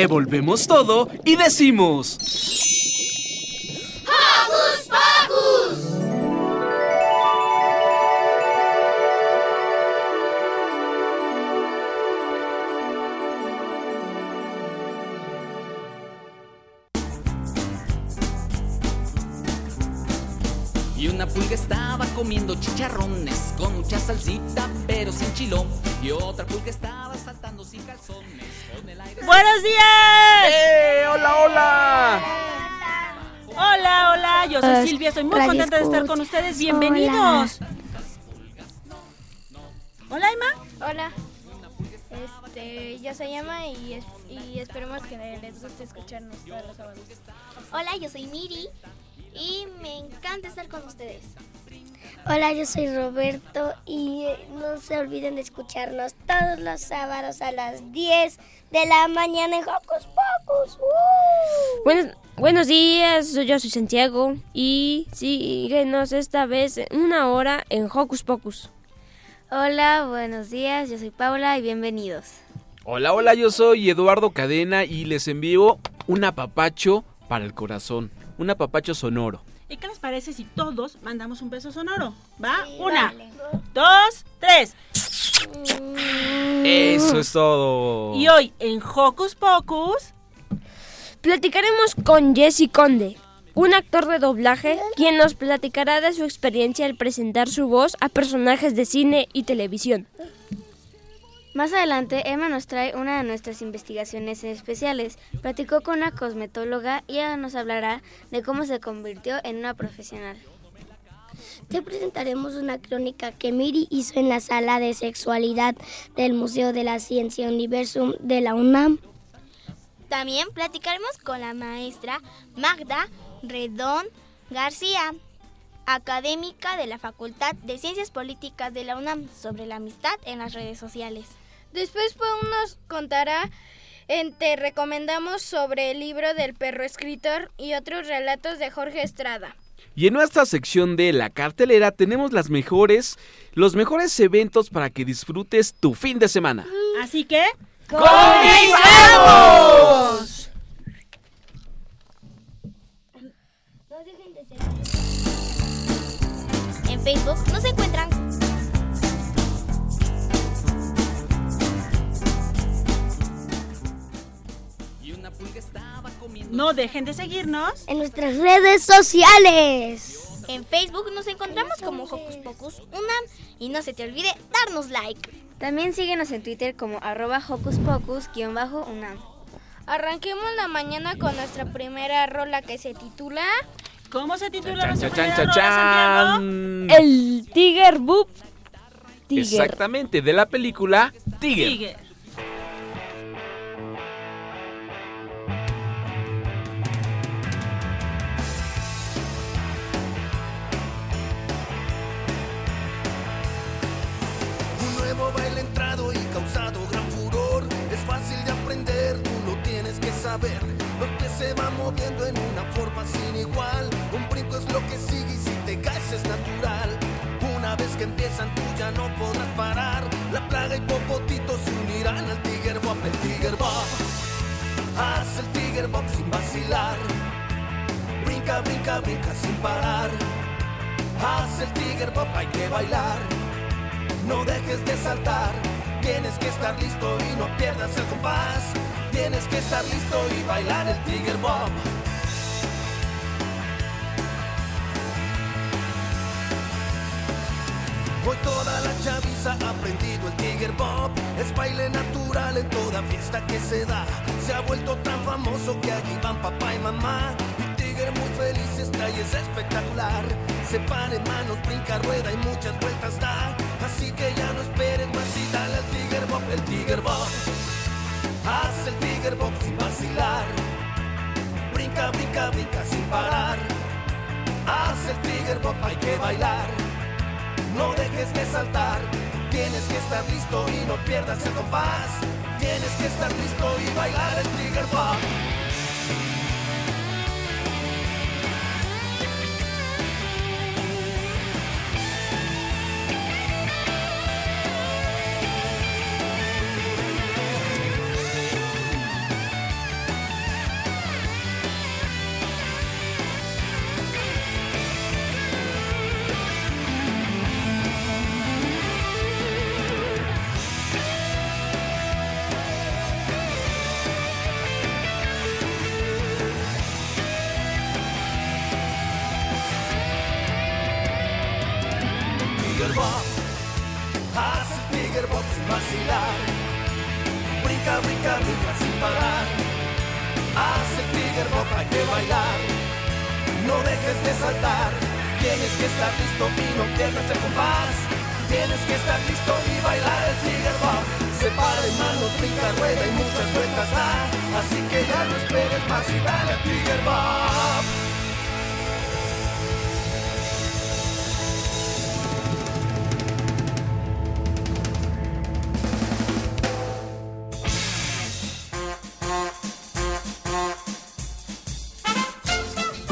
Revolvemos todo y decimos... ¡Hocus Pocus! Y una pulga estaba comiendo chicharrones con mucha salsita, pero sin chilo. Y otra pulga estaba ¡Buenos días! ¡Eh! ¡Hola, hola! Hola, hola, yo soy Silvia, estoy muy contenta de estar con ustedes. Bienvenidos. Hola, Emma. Hola. Este, yo soy Emma y, es- y esperemos que les guste escucharnos todos los sábados. Hola, yo soy Miri y me encanta estar con ustedes. Hola, yo soy Roberto y eh, no se olviden de escucharnos todos los sábados a las 10 de la mañana en Hocus Pocus. ¡Uh! Buenos, buenos días, yo soy Santiago y síguenos esta vez en una hora en Hocus Pocus. Hola, buenos días, yo soy Paula y bienvenidos. Hola, hola, yo soy Eduardo Cadena y les envío un apapacho para el corazón. Un apapacho sonoro. ¿Y qué les parece si todos mandamos un beso sonoro? ¿Va? Una, dos, tres. Eso es todo. Y hoy en Hocus Pocus. Platicaremos con Jesse Conde, un actor de doblaje, quien nos platicará de su experiencia al presentar su voz a personajes de cine y televisión. Más adelante, Emma nos trae una de nuestras investigaciones especiales. Platicó con una cosmetóloga y ella nos hablará de cómo se convirtió en una profesional. Te presentaremos una crónica que Miri hizo en la sala de sexualidad del Museo de la Ciencia Universum de la UNAM. También platicaremos con la maestra Magda Redón García, académica de la Facultad de Ciencias Políticas de la UNAM, sobre la amistad en las redes sociales. Después Pau nos contará en Te recomendamos sobre el libro del perro escritor y otros relatos de Jorge Estrada. Y en nuestra sección de la cartelera tenemos las mejores, los mejores eventos para que disfrutes tu fin de semana. Así que. ¡Comenzamos! En Facebook nos encuentran No dejen de seguirnos. En nuestras redes sociales. En Facebook nos encontramos como Hocus Pocus Unam y no se te olvide darnos like. También síguenos en Twitter como arroba hocus pocus-unam. Arranquemos la mañana con nuestra primera rola que se titula... ¿Cómo se titula Chan, nuestra chan, primera chan, rola, Santiago? chan. El Tiger Boop Tiger. Exactamente, de la película Tiger. Sigue. Se van moviendo en una forma sin igual. Un brinco es lo que sigue y si te caes es natural. Una vez que empiezan tú ya no podrás parar. La plaga y Popotito se unirán al Tiger Bob, el Tiger Bob. Haz el Tiger Bob sin vacilar. Brinca, brinca, brinca sin parar. Haz el Tiger Bob, hay que bailar. No dejes de saltar, tienes que estar listo y no pierdas el compás. Tienes que estar listo y bailar el Tiger Bob. Hoy toda la chaviza ha aprendido el Tiger Bob. Es baile natural en toda fiesta que se da. Se ha vuelto tan famoso que allí van papá y mamá. El Tiger muy feliz está y es espectacular. Se para manos, brinca, rueda y muchas vueltas da. Así que ya no esperes más y dale al Tiger Bob, el Tiger Bob. Haz el Tiger Box sin vacilar. Brinca, brinca, brinca sin parar. Haz el Tiger Box, hay que bailar. No dejes de saltar. Tienes que estar listo y no pierdas el compás. Tienes que estar listo y bailar el Tiger Box.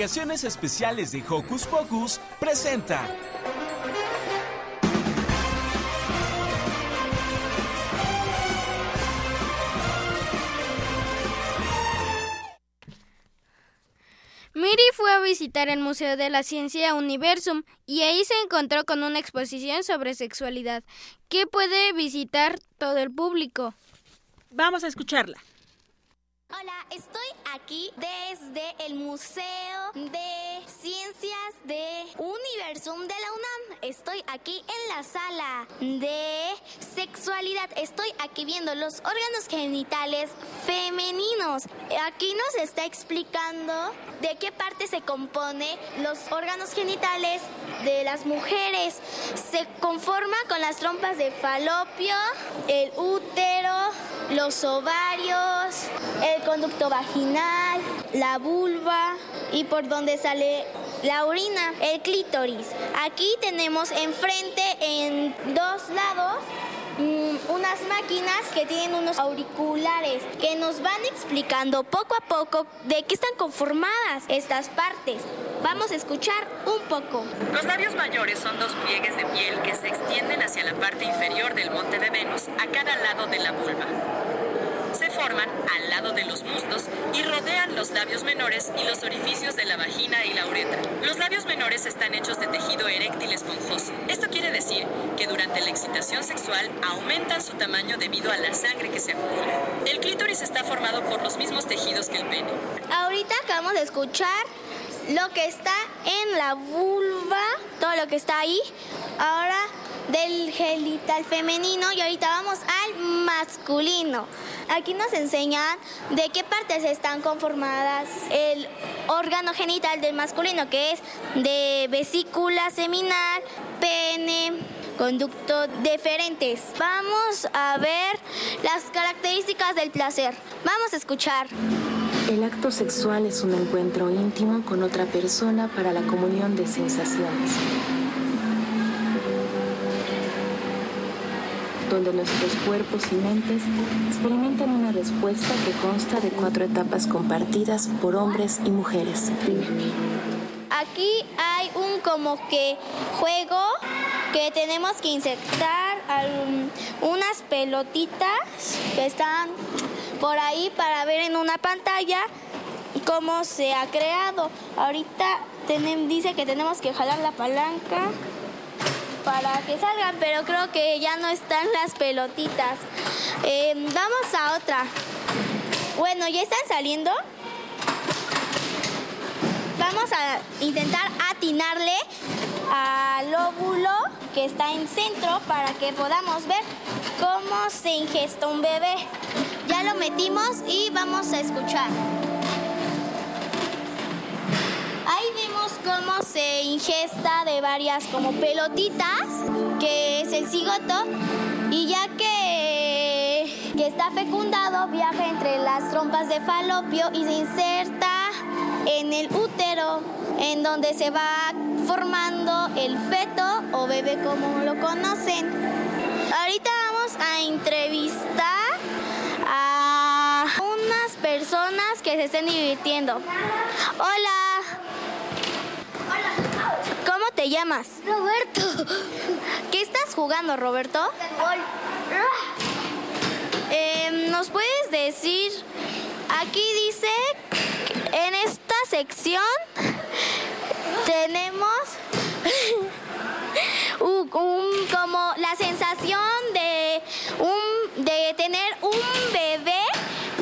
Investigaciones Especiales de Hocus Pocus presenta. Miri fue a visitar el Museo de la Ciencia Universum y ahí se encontró con una exposición sobre sexualidad que puede visitar todo el público. Vamos a escucharla. Hola, estoy aquí desde el Museo de Ciencias de Universum de la UNAM. Estoy aquí en la sala de sexualidad. Estoy aquí viendo los órganos genitales femeninos. Aquí nos está explicando de qué parte se compone los órganos genitales de las mujeres. Se conforma con las trompas de falopio, el útero, los ovarios, el conducto vaginal, la vulva y por donde sale la orina, el clítoris. Aquí tenemos enfrente en dos lados mm, unas máquinas que tienen unos auriculares que nos van explicando poco a poco de qué están conformadas estas partes. Vamos a escuchar un poco. Los labios mayores son dos pliegues de piel que se extienden hacia la parte inferior del monte de Venus a cada lado de la vulva. Se forman al lado de los muslos y rodean los labios menores y los orificios de la vagina y la uretra. Los labios menores están hechos de tejido eréctil esponjoso. Esto quiere decir que durante la excitación sexual aumentan su tamaño debido a la sangre que se acumula. El clítoris está formado por los mismos tejidos que el pene. Ahorita acabamos de escuchar lo que está en la vulva, todo lo que está ahí. Ahora del genital femenino y ahorita vamos al masculino. Aquí nos enseñan de qué partes están conformadas el órgano genital del masculino, que es de vesícula seminal, pene, conducto deferentes. Vamos a ver las características del placer. Vamos a escuchar. El acto sexual es un encuentro íntimo con otra persona para la comunión de sensaciones, donde nuestros cuerpos y mentes experimentan una respuesta que consta de cuatro etapas compartidas por hombres y mujeres. Aquí hay un como que juego que tenemos que insertar unas pelotitas que están por ahí para ver en una pantalla cómo se ha creado. Ahorita dice que tenemos que jalar la palanca para que salgan, pero creo que ya no están las pelotitas. Eh, vamos a otra. Bueno, ¿ya están saliendo? Vamos a intentar atinarle al óvulo que está en centro para que podamos ver cómo se ingesta un bebé. Ya lo metimos y vamos a escuchar. Cómo se ingesta de varias como pelotitas, que es el cigoto, y ya que, que está fecundado, viaja entre las trompas de falopio y se inserta en el útero, en donde se va formando el feto o bebé como lo conocen. Ahorita vamos a entrevistar a unas personas que se estén divirtiendo. Hola. ¿Cómo te llamas? Roberto. ¿Qué estás jugando, Roberto? Eh, ¿Nos puedes decir? Aquí dice, en esta sección tenemos un, un- como la sensación de un de tener un bebé,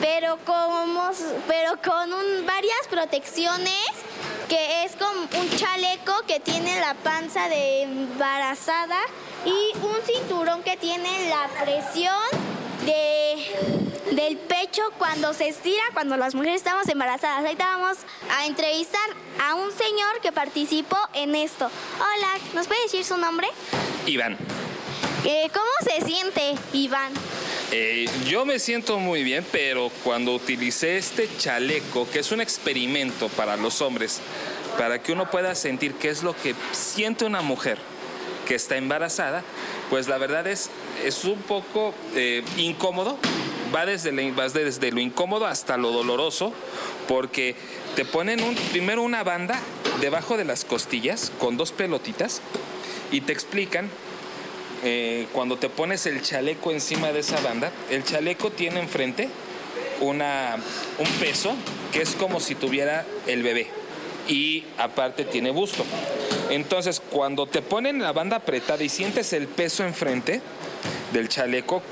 pero como pero con un- varias protecciones que es como un chaleco que tiene la panza de embarazada y un cinturón que tiene la presión de del pecho cuando se estira cuando las mujeres estamos embarazadas. Ahorita vamos a entrevistar a un señor que participó en esto. Hola, ¿nos puede decir su nombre? Iván, Eh, ¿Cómo se siente, Iván? Eh, yo me siento muy bien, pero cuando utilicé este chaleco, que es un experimento para los hombres, para que uno pueda sentir qué es lo que siente una mujer que está embarazada, pues la verdad es, es un poco eh, incómodo. Va desde, va desde lo incómodo hasta lo doloroso, porque te ponen primero una banda debajo de las costillas con dos pelotitas y te explican eh, cuando te pones el chaleco encima de esa banda, el chaleco tiene enfrente una, un peso que es como si tuviera el bebé y aparte tiene busto. Entonces, cuando te ponen la banda apretada y sientes el peso enfrente del chaleco,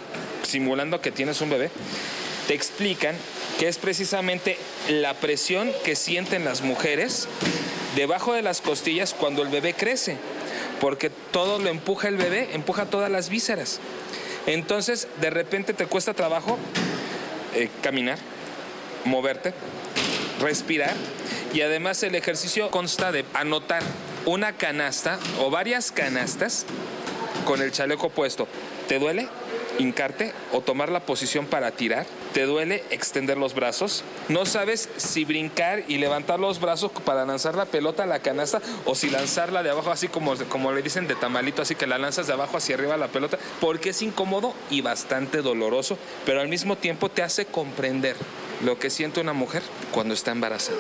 simulando que tienes un bebé, te explican que es precisamente la presión que sienten las mujeres debajo de las costillas cuando el bebé crece, porque todo lo empuja el bebé, empuja todas las vísceras. Entonces, de repente te cuesta trabajo eh, caminar, moverte, respirar y además el ejercicio consta de anotar una canasta o varias canastas con el chaleco puesto. ¿Te duele? hincarte o tomar la posición para tirar. Te duele extender los brazos. No sabes si brincar y levantar los brazos para lanzar la pelota a la canasta o si lanzarla de abajo así como, como le dicen de tamalito, así que la lanzas de abajo hacia arriba la pelota, porque es incómodo y bastante doloroso, pero al mismo tiempo te hace comprender lo que siente una mujer cuando está embarazada.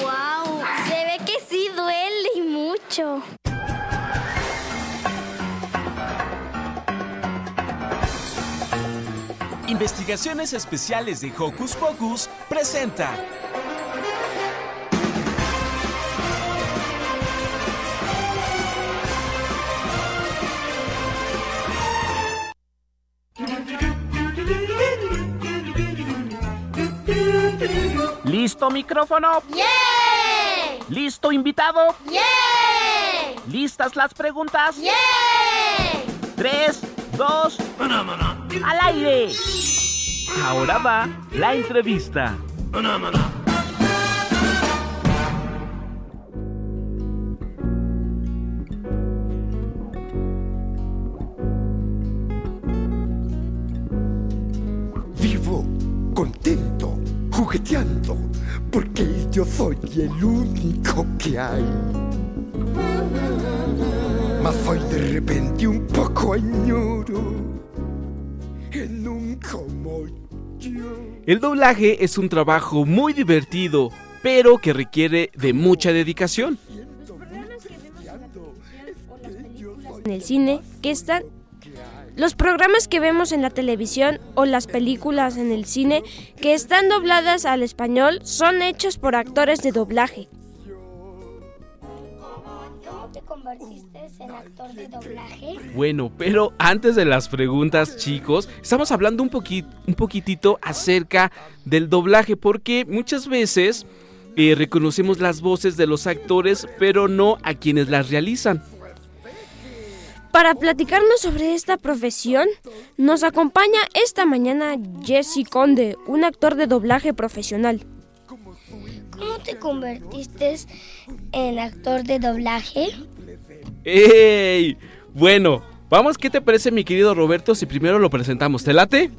¡Wow! Se ve que sí duele y mucho. Investigaciones Especiales de Hocus Pocus presenta. ¿Listo micrófono? ¡Yeah! ¿Listo invitado? ¡Yeah! ¿Listas las preguntas? ¡Yeah! Tres, dos, al aire. Ahora va la entrevista. Vivo, contento, jugueteando, porque yo soy el único que hay. Mas soy de repente un poco añoro en un. El doblaje es un trabajo muy divertido, pero que requiere de mucha dedicación. en el cine que están los programas que vemos en la televisión o las películas en el cine que están dobladas al español son hechos por actores de doblaje. ¿Cómo te convertiste en actor de doblaje? Bueno, pero antes de las preguntas, chicos, estamos hablando un, poquit un poquitito acerca del doblaje, porque muchas veces eh, reconocemos las voces de los actores, pero no a quienes las realizan. Para platicarnos sobre esta profesión, nos acompaña esta mañana Jesse Conde, un actor de doblaje profesional. ¿Cómo te convertiste en actor de doblaje? ¡Ey! Bueno, vamos, ¿qué te parece mi querido Roberto si primero lo presentamos? ¿Te late?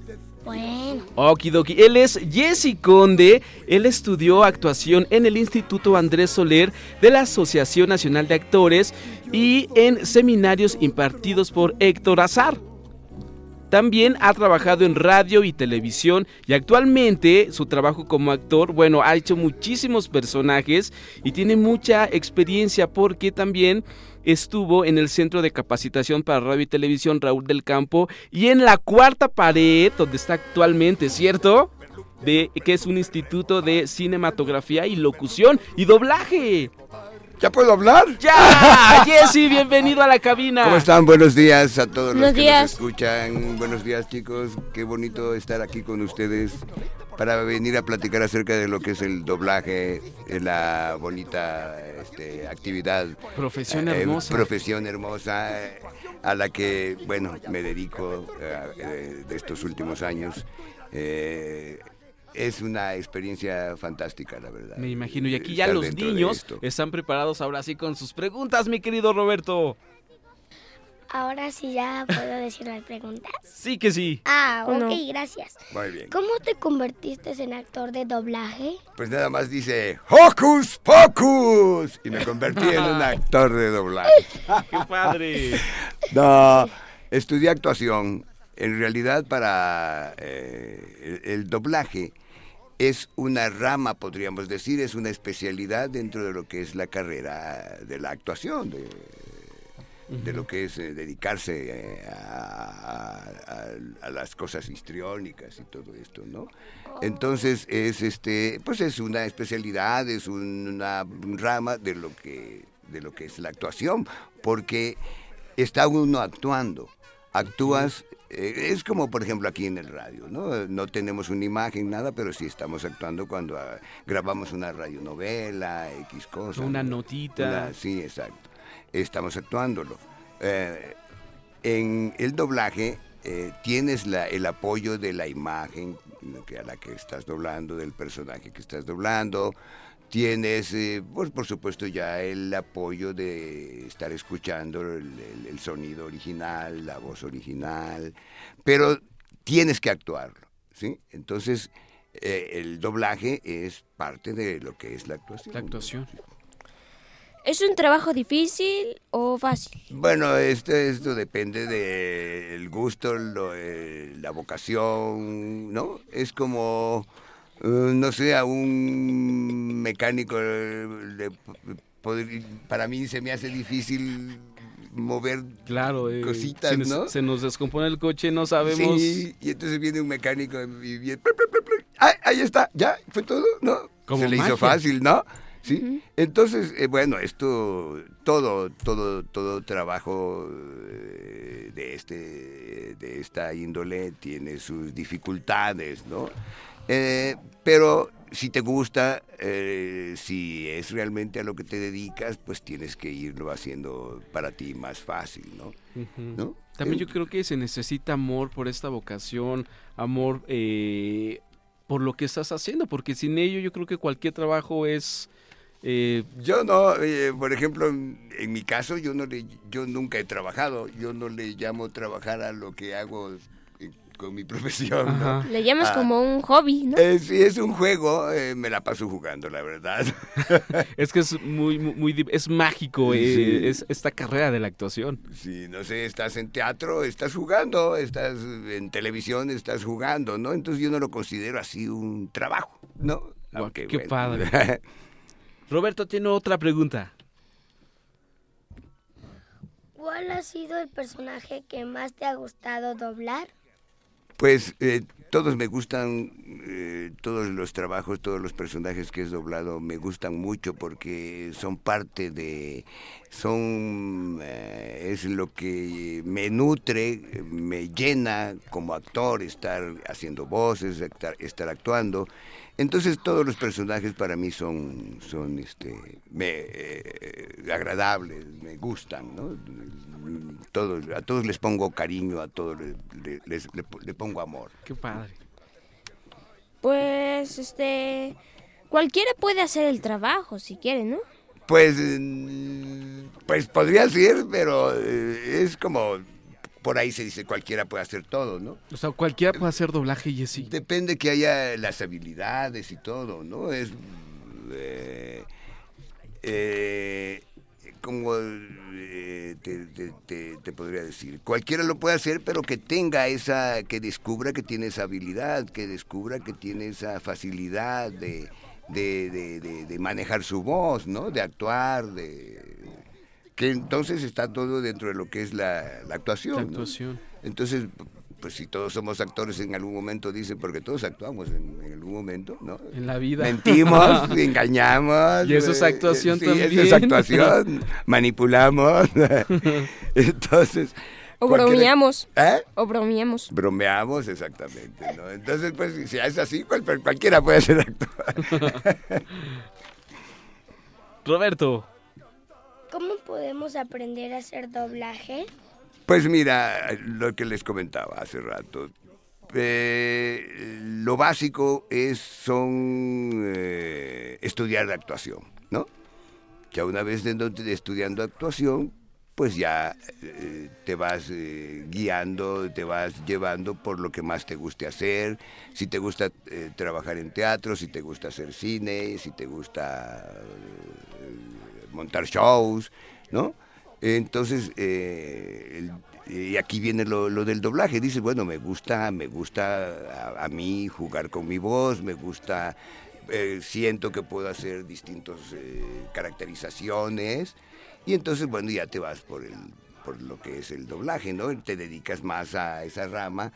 Bueno. Okidoki. Él es Jesse Conde. Él estudió actuación en el Instituto Andrés Soler de la Asociación Nacional de Actores y en seminarios impartidos por Héctor Azar. También ha trabajado en radio y televisión y actualmente su trabajo como actor, bueno, ha hecho muchísimos personajes y tiene mucha experiencia porque también estuvo en el Centro de Capacitación para Radio y Televisión Raúl del Campo y en la cuarta pared donde está actualmente, ¿cierto? De, que es un instituto de cinematografía y locución y doblaje. ¿Ya puedo hablar? ¡Ya! Jesse, bienvenido a la cabina. ¿Cómo están? Buenos días a todos Buenos los que días. nos escuchan. Buenos días, chicos. Qué bonito estar aquí con ustedes para venir a platicar acerca de lo que es el doblaje, eh, la bonita este, actividad. Profesión eh, hermosa. profesión hermosa eh, a la que, bueno, me dedico eh, de estos últimos años. Eh, es una experiencia fantástica, la verdad. Me imagino, y aquí ya los niños están preparados ahora sí con sus preguntas, mi querido Roberto. Ahora sí ya puedo decir las preguntas. Sí que sí. Ah, ¿O ok, no? gracias. Muy bien. ¿Cómo te convertiste en actor de doblaje? Pues nada más dice ¡Hocus Pocus! Y me convertí en un actor de doblaje. ¡Qué padre! No, estudié actuación. En realidad para eh, el, el doblaje es una rama, podríamos decir, es una especialidad dentro de lo que es la carrera de la actuación, de, de lo que es eh, dedicarse eh, a, a- a las cosas histriónicas y todo esto, ¿no? Entonces es este, pues es una especialidad, es una rama de lo que de lo que es la actuación, porque está uno actuando, actúas es como por ejemplo aquí en el radio, ¿no? No tenemos una imagen, nada, pero sí estamos actuando cuando ah, grabamos una radionovela, X cosa. Una ¿no? notita. Una- sí, exacto. Estamos actuándolo. Eh, en el doblaje eh, tienes la- el apoyo de la imagen a la que estás doblando, del personaje que estás doblando. Tienes, eh, pues, por supuesto, ya el apoyo de estar escuchando el, el- el sonido original, la voz original, pero tienes que actuarlo, ¿sí? Entonces, eh, el doblaje es parte de lo que es la actuación. La actuación. ¿Es un trabajo difícil o fácil? Bueno, esto, esto depende del gusto, lo, eh, la vocación, ¿no? Es como, eh, no sé, a un mecánico, eh, poder- para mí se me hace difícil mover Claro, eh, cositas, se, nos, ¿no? se nos descompone el coche, no sabemos. Sí, y entonces viene un mecánico y viene. ¡Ay, ahí está, ya, fue todo, ¿no? Como se le magia. hizo fácil, ¿no? Sí. Entonces, eh, bueno, esto, todo, todo, todo trabajo eh, de este, de esta índole tiene sus dificultades, ¿no? Eh, pero si te gusta, eh, si es realmente a lo que te dedicas, pues tienes que irlo haciendo para ti más fácil, ¿no? ¿No? También yo creo que se necesita amor por esta vocación, amor eh, por lo que estás haciendo, porque sin ello yo creo que cualquier trabajo es... eh, Yo no, eh, por ejemplo, en, en mi caso, yo no le, yo nunca he trabajado, yo no le llamo trabajar a lo que hago eh, con mi profesión. ¿no? Le llamas Ah, como un hobby, ¿no? eh, si es un juego, eh, me la paso jugando, la verdad. es que es muy, muy, muy es mágico eh, Sí. es esta carrera de la actuación. Si, no sé, estás en teatro, estás jugando, estás en televisión, estás jugando, ¿no? Entonces yo no lo considero así un trabajo, ¿no? Qué bueno. padre. Roberto tiene otra pregunta. ¿Cuál ha sido el personaje que más te ha gustado doblar? Pues eh, todos me gustan, eh, todos los trabajos, todos los personajes que he doblado me gustan mucho porque son parte de, son, eh, es lo que me nutre, me llena como actor estar haciendo voces, estar, estar actuando. Entonces todos los personajes para mí son, son este, me, eh, agradables, me gustan, ¿no? Todos, a todos les pongo cariño, a todos les, les- le- le pongo amor. Qué padre. Pues, este, cualquiera puede hacer el trabajo si quiere, ¿no? Pues, mm, pues podría ser, pero eh, es como, por ahí se dice, cualquiera puede hacer todo, ¿no? O sea, cualquiera puede hacer doblaje, Jessy. Depende que haya las habilidades y todo, ¿no? Es eh, eh, como eh, te, te- te- te podría decir, cualquiera lo puede hacer, pero que tenga esa, que descubra que tiene esa habilidad, que descubra que tiene esa facilidad de, de, de- de- de manejar su voz, ¿no? De actuar, de que entonces está todo dentro de lo que es la, la actuación. La ¿no? actuación. Entonces, pues si todos somos actores en algún momento, dicen, porque todos actuamos en, en algún momento, ¿no? En la vida. Mentimos, engañamos. Y eso es eh, actuación sí, también. Eso es actuación, manipulamos. Entonces... O bromeamos. ¿Eh? O bromeamos. Bromeamos, exactamente, ¿no? Entonces, pues, si es así, cual- cualquiera puede ser actor. Roberto. ¿Cómo podemos aprender a hacer doblaje? Pues mira, lo que les comentaba hace rato. eh, lo básico es son eh, estudiar la actuación, ¿no? Ya una vez estudiando actuación, pues ya eh, te vas guiando, te vas llevando por lo que más te guste hacer. Si te gusta trabajar en teatro, si te gusta hacer cine, si te gusta montar shows, ¿no? Entonces, eh, y aquí viene lo, del doblaje. Dices, bueno, me gusta, me gusta a, mí jugar con mi voz, me gusta, eh, siento que puedo hacer distintas caracterizaciones. Y entonces, bueno, ya te vas por, el, por lo que es el doblaje, ¿no? Te dedicas más a esa rama.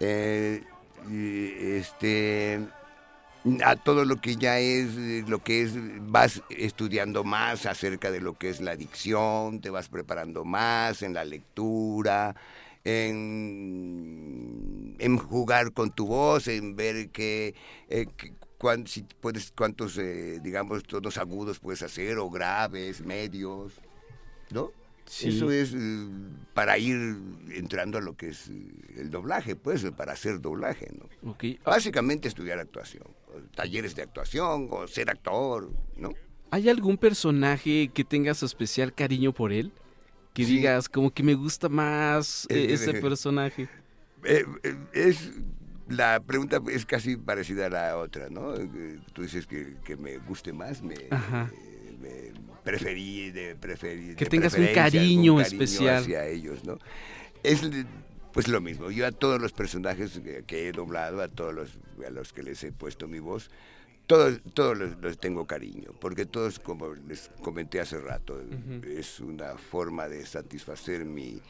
Eh, este a todo lo que ya es eh, lo que es vas estudiando más acerca de lo que es la dicción te vas preparando más en la lectura en, en jugar con tu voz en ver que, eh, cuán- si puedes cuántos eh, digamos tonos agudos puedes hacer o graves medios no Sí. eso es eh, para ir entrando a lo que es eh, el doblaje, pues, para hacer doblaje, ¿no? Ok. Básicamente estudiar actuación, talleres de actuación, o ser actor, ¿no? ¿Hay algún personaje que tengas especial cariño por él? Que Sí. digas, como que me gusta más eh, Eh, ese eh, personaje. Eh, es la pregunta es casi parecida a la otra, ¿no? Tú dices que, que me guste más, me, me preferí, de preferir, Que de tengas un cariño algún especial. hacia ellos, ¿no? Es pues lo mismo. Yo a todos los personajes que, he doblado, a todos los a los que les he puesto mi voz, todos, todos los, los tengo cariño, porque todos, como les comenté hace rato, es una forma de satisfacer mi,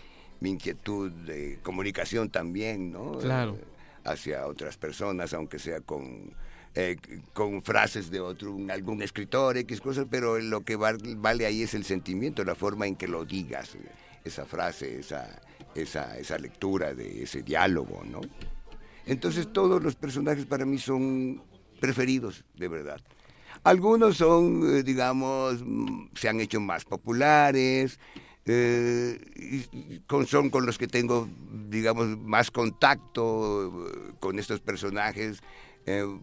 mi inquietud de comunicación también, ¿no? Claro. Eh, hacia otras personas, aunque sea con, eh, con frases de otro, algún escritor, X cosas, pero lo que val- vale ahí es el sentimiento, la forma en que lo digas, esa frase, esa, esa, esa lectura de ese diálogo, ¿no? Entonces todos los personajes para mí son preferidos, de verdad. Algunos son, eh, digamos, mm, se han hecho más populares, eh, con, son con los que tengo, digamos, más contacto eh, con estos personajes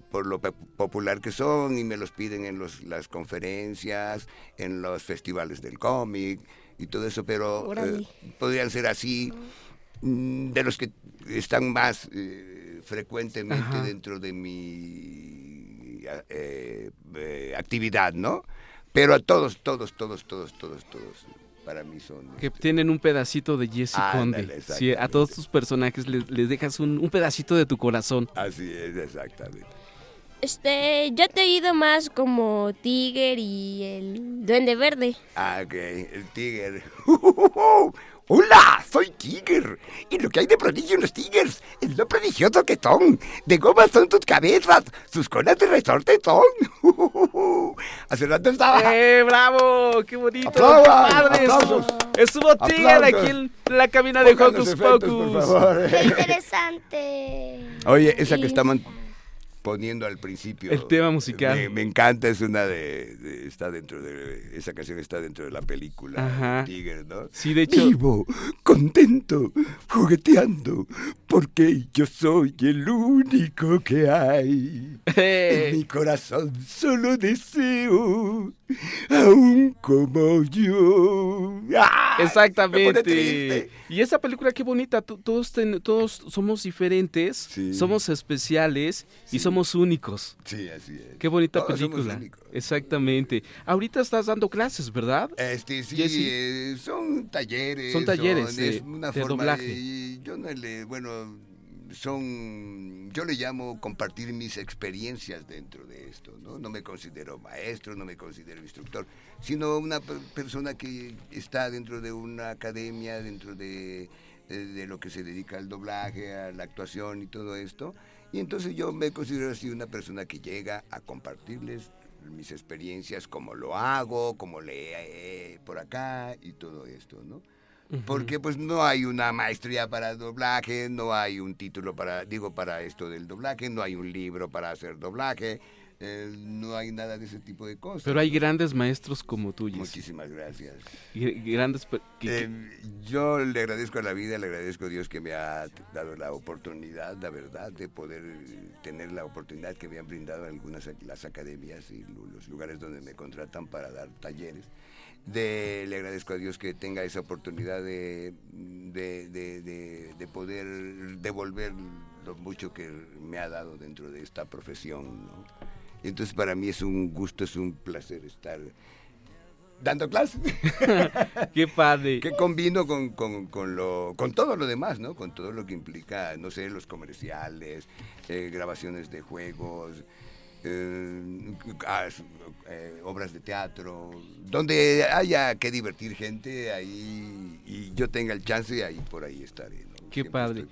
por lo popular que son y me los piden en los, las conferencias, en los festivales del cómic y todo eso, pero eh, podrían ser así mm, de los que están más eh, frecuentemente Ajá. dentro de mi eh, eh, actividad, ¿no? Pero a todos, todos, todos, todos, todos, todos, para mí son... Que tienen un pedacito de Jesse Conde. Sí, a todos tus personajes les, les dejas un, un pedacito de tu corazón. Así es, exactamente. Este, yo te he oído más como Tiger y el Duende Verde. Ah, ok, el Tiger. Hola, soy Tiger. Y lo que hay de prodigio en los Tigers es lo prodigioso que son. De goma son tus cabezas, sus colas de resorte son. Hace rato estaba. ¡Eh, bravo! ¡Qué bonito! Aplaudan, ¡Qué padre! aplausos. Estuvo Tiger Aplausos. aquí en la cabina de Hocus efectos, Pocus. por favor. Qué interesante. Oye, esa que estaban poniendo al principio. El tema musical. Me, me encanta, es una de, de- Está dentro de. Esa canción está dentro de la película. Ajá. Tiger, ¿no? Sí, de hecho. Vivo, contento, jugueteando, porque yo soy el único que hay. En mi corazón solo deseo a un como yo. ¡Ah! Exactamente. Y esa película qué bonita. to- Todos ten- todos somos diferentes, somos especiales y somos únicos. Sí, así es. Qué bonita Todos somos película. únicos. Exactamente. Ahorita estás dando clases, ¿verdad? Este, sí, eh, son talleres. Son talleres de- es una de forma doblaje. de- yo no le, bueno, son, yo le llamo compartir mis experiencias dentro de esto, ¿no? No me considero maestro, no me considero instructor, sino una per- persona que está dentro de una academia, dentro de, eh, de lo que se dedica al doblaje, a la actuación y todo esto. Y entonces yo me considero así una persona que llega a compartirles mis experiencias, cómo lo hago, cómo le eh, por acá y todo esto, ¿no? Porque pues no hay una maestría para doblaje, no hay un título para, digo, para esto del doblaje, no hay un libro para hacer doblaje, eh, no hay nada de ese tipo de cosas. Pero hay grandes maestros como tú. Muchísimas gracias. Gr- Grandes. que- que- Eh, yo le agradezco a la vida, le agradezco a Dios que me ha dado la oportunidad, la verdad, de poder tener la oportunidad que me han brindado algunas las academias y los lugares donde me contratan para dar talleres. De, le agradezco a Dios que tenga esa oportunidad de, de, de- de- de poder devolver lo mucho que me ha dado dentro de esta profesión. ¿no? Entonces para mí es un gusto, es un placer estar dando clases. Qué padre. Que combino con, con, con lo, con todo lo demás, ¿no? Con todo lo que implica, no sé, los comerciales, eh, grabaciones de juegos, eh, eh, obras de teatro, donde haya que divertir gente, ahí y yo tenga el chance, ahí por ahí estaré. ¿no? Qué Siempre padre.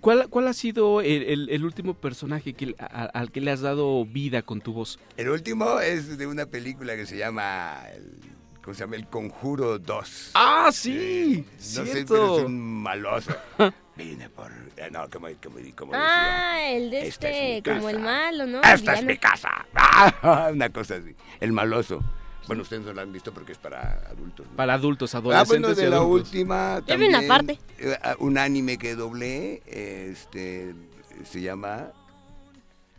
¿Cuál, ¿Cuál ha sido el, el- el último personaje que, a- a- al que le has dado vida con tu voz? El último es de una película que se llama, el, ¿cómo se llama? El Conjuro 2. ¡Ah, sí! no sé, pero es un maloso. Vine por... eh, No, como, como, como decía. Ah, el de es este, como el malo, ¿no? Esta es mi casa. Ah, Una cosa así. El maloso. Bueno, ustedes no lo han visto porque es para adultos. ¿no? Para adultos, Ah, adolescentes bueno, de y la última vi una también, parte. eh, un anime que doblé, este, se llama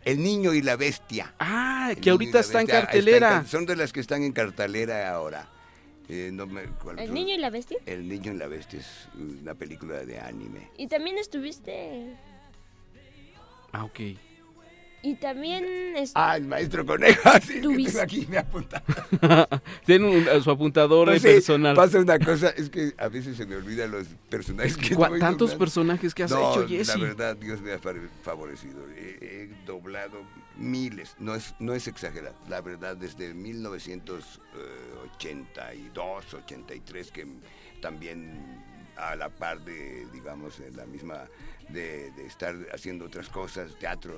El Niño y la Bestia. Ah, El que ahorita la está en cartelera. car- son de las que están en cartelera ahora. Eh, no me- ¿cuál ¿El niño y la bestia? El Niño y la Bestia es una película de anime. Y también estuviste... Ah, ok. Y también... est- Ah, el maestro conejo, sí, que aquí me apunta. Tiene un- su apuntador Pues eh, sí, personal. Pasa una cosa, es que a veces se me olvidan los personajes que ¿Cuá- voy tantos personajes que has No, hecho, Jesse? La verdad, Dios me ha fa- favorecido. He, he doblado miles, no es, no es exagerado. La verdad, desde 1982, 83, que también a la par de, digamos, en la misma, de, de estar haciendo otras cosas, teatro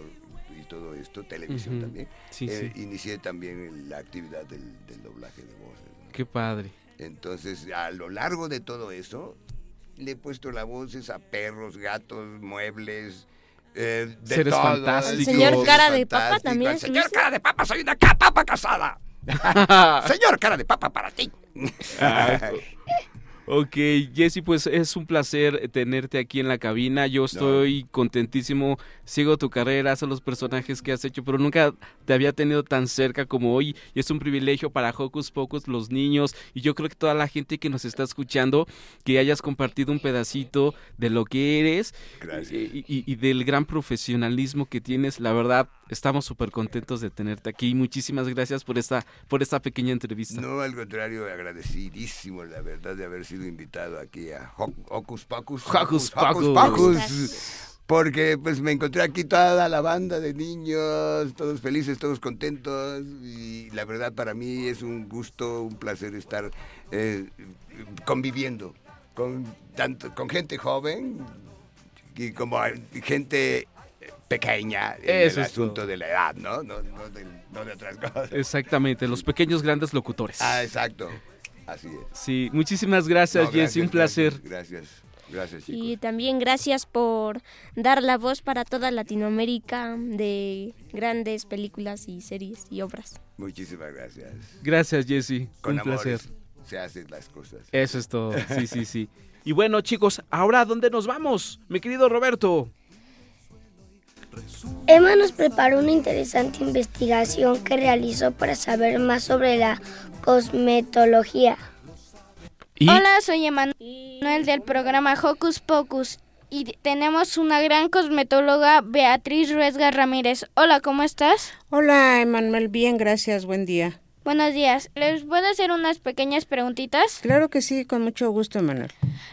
y todo esto, televisión también, Sí, eh, sí. inicié también la actividad del, del doblaje de voces. ¿no? Qué padre. Entonces, a lo largo de todo eso, le he puesto las voces a perros, gatos, muebles, eh, de Seres todo, fantásticos. Señor cara de papa también Señor cara de papa, soy una papa casada. Señor cara de papa para ti. Ok, Jesse, pues es un placer tenerte aquí en la cabina. Yo estoy contentísimo. Sigo tu carrera, son los personajes que has hecho, pero nunca te había tenido tan cerca como hoy. Y es un privilegio para Hocus Pocus, los niños, y yo creo que toda la gente que nos está escuchando, que hayas compartido un pedacito de lo que eres Y, y- y del gran profesionalismo que tienes. La verdad, estamos súper contentos de tenerte aquí. Muchísimas gracias por esta, por esta pequeña entrevista. No, al contrario, agradecidísimo, la verdad, de haber sido invitado aquí a Ho- Hocus Pocus. Hocus Hocus Pocus. Porque pues me encontré aquí toda la banda de niños, todos felices, todos contentos. Y la verdad para mí es un gusto, un placer estar eh, conviviendo con, tanto, con gente joven y como gente pequeña en el asunto de la edad, ¿no? No, de, otras cosas. Exactamente, los pequeños grandes locutores. Ah, exacto. Así es. Sí, muchísimas gracias, Jesse, un placer. Gracias. Gracias, chicos. Y también gracias por dar la voz para toda Latinoamérica de grandes películas y series y obras. Muchísimas gracias. Gracias, Jesse. un placer. Se hacen las cosas. Eso es todo. Sí, sí, sí. Y bueno, chicos, ahora ¿a dónde nos vamos? Mi querido Roberto. Emma nos preparó una interesante investigación que realizó para saber más sobre la cosmetología. Hola, soy Emanuel del programa Hocus Pocus y tenemos una gran cosmetóloga, Beatriz Ruesga Ramírez. Hola, ¿cómo estás? Hola, Emanuel, bien, gracias, buen día. Buenos días. ¿Les puedo hacer unas pequeñas preguntitas? Claro que sí, con mucho gusto, Emanuel.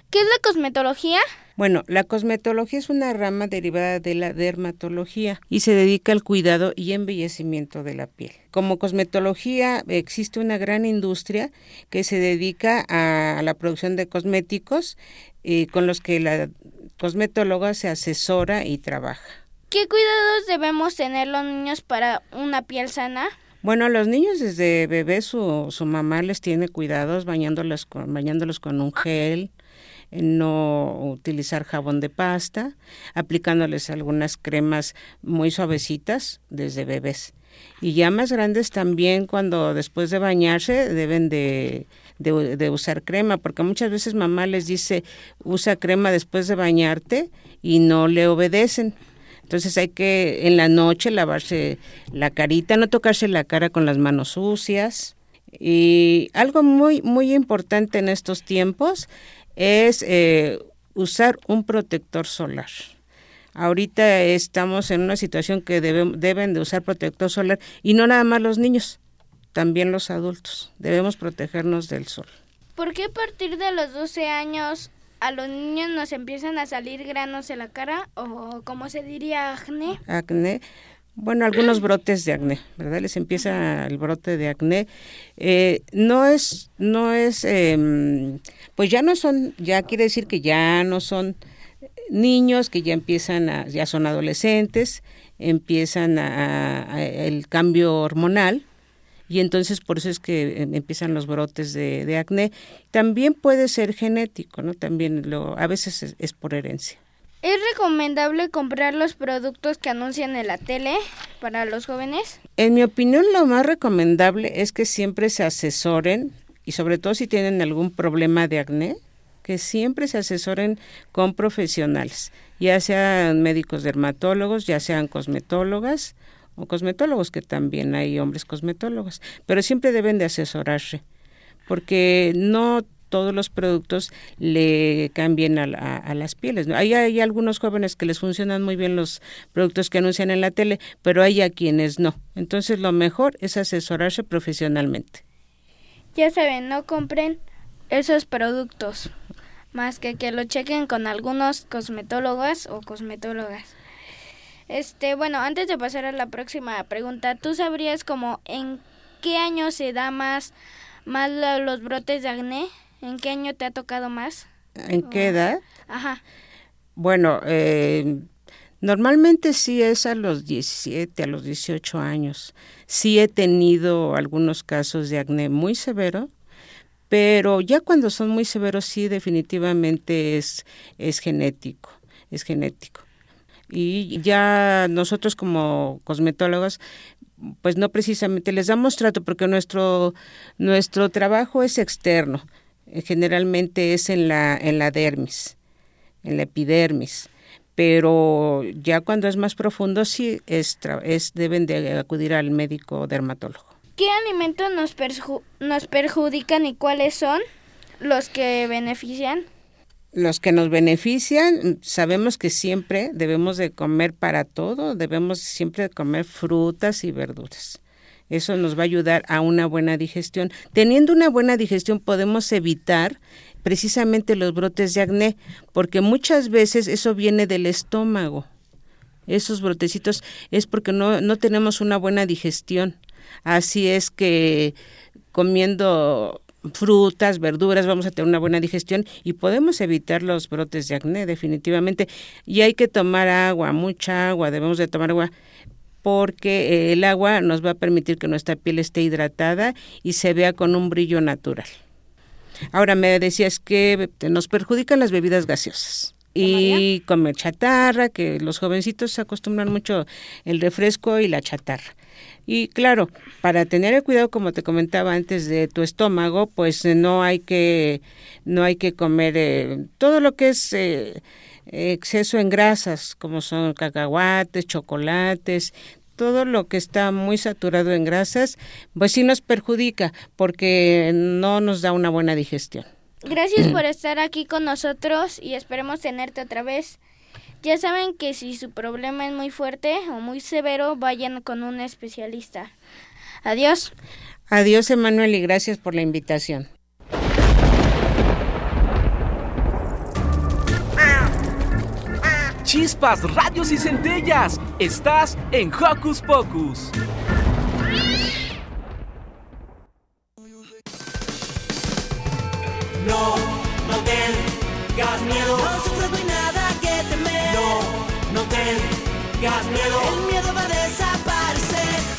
¿Qué es la cosmetología? Bueno, la cosmetología es una rama derivada de la dermatología y se dedica al cuidado y embellecimiento de la piel. Como cosmetología existe una gran industria que se dedica a, la producción de cosméticos y con los que la cosmetóloga se asesora y trabaja. ¿Qué cuidados debemos tener los niños para una piel sana? Bueno, los niños desde bebés su, su mamá les tiene cuidados bañándolos con, bañándolos con un gel, no utilizar jabón de pasta, aplicándoles algunas cremas muy suavecitas desde bebés. Y ya más grandes también cuando después de bañarse deben de, de, usar crema, porque muchas veces mamá les dice usa crema después de bañarte y no le obedecen. Entonces hay que en la noche lavarse la carita, no tocarse la cara con las manos sucias. Y algo muy, muy importante en estos tiempos es eh, usar un protector solar. Ahorita estamos en una situación que deben de usar protector solar y no nada más los niños, también los adultos. Debemos protegernos del sol. ¿Por qué a partir de los 12 años a los niños nos empiezan a salir granos en la cara o como se diría acné? Acné. Bueno, algunos brotes de acné, ¿verdad? Les empieza el brote de acné. Eh, no es, no es, em, pues ya no son, ya quiere decir que ya no son niños, que ya empiezan a, ya son adolescentes, empiezan a, el cambio hormonal y entonces por eso es que em, empiezan los brotes de, acné. También puede ser genético, ¿no? También lo, a veces es por herencia. ¿Es recomendable comprar los productos que anuncian en la tele para los jóvenes? En mi opinión, lo más recomendable es que siempre se asesoren y sobre todo si tienen algún problema de acné, que siempre se asesoren con profesionales, ya sean médicos dermatólogos, ya sean cosmetólogas o cosmetólogos, que también hay hombres cosmetólogos, pero siempre deben de asesorarse, porque no todos los productos le cambien a, las pieles. Hay, hay algunos jóvenes que les funcionan muy bien los productos que anuncian en la tele, pero hay a quienes no. Entonces lo mejor es asesorarse profesionalmente. Ya saben, no compren esos productos, más que que lo chequen con algunos cosmetólogos o cosmetólogas. Este, bueno, antes de pasar a la próxima pregunta, ¿tú sabrías como en qué año se da más, más los brotes de acné? ¿En qué año te ha tocado más? ¿En qué edad? Ajá. Bueno, eh, normalmente sí es a los 17, a los 18 años. Sí he tenido algunos casos de acné muy severo, pero ya cuando son muy severos sí definitivamente es, es genético, es genético. Y ya nosotros como cosmetólogos pues no precisamente les damos trato porque nuestro nuestro trabajo es externo eh, generalmente es en la, en la dermis, en la epidermis, pero ya cuando es más profundo sí es, es deben de acudir al médico dermatólogo. ¿Qué alimentos nos, nos perjudican y cuáles son los que benefician? Los que nos benefician, sabemos que siempre debemos de comer para todo, debemos siempre de comer frutas y verduras. Eso nos va a ayudar a una buena digestión. Teniendo una buena digestión podemos evitar precisamente los brotes de acné, porque muchas veces eso viene del estómago. Esos brotecitos es porque no, no tenemos una buena digestión. Así es que comiendo frutas, verduras, vamos a tener una buena digestión y podemos evitar los brotes de acné definitivamente. Y hay que tomar agua, mucha agua, debemos de tomar agua porque el agua nos va a permitir que nuestra piel esté hidratada y se vea con un brillo natural. Ahora me decías que nos perjudican las bebidas gaseosas y comer chatarra, que los jovencitos se acostumbran mucho el refresco y la chatarra. Y claro, para tener el cuidado, como te comentaba antes, de tu estómago, pues no hay que, no hay que comer eh, todo lo que es eh, exceso en grasas, como son cacahuates, chocolates, todo lo que está muy saturado en grasas, pues sí nos perjudica porque no nos da una buena digestión. Gracias por estar aquí con nosotros y esperemos tenerte otra vez. Ya saben que si su problema es muy fuerte o muy severo, vayan con un especialista. Adiós. Adiós, Emanuel, y gracias por la invitación. Chispas, radios y centellas. Estás en Hocus Pocus. No, no tengas miedo. No, tengas miedo. El miedo va a desaparecer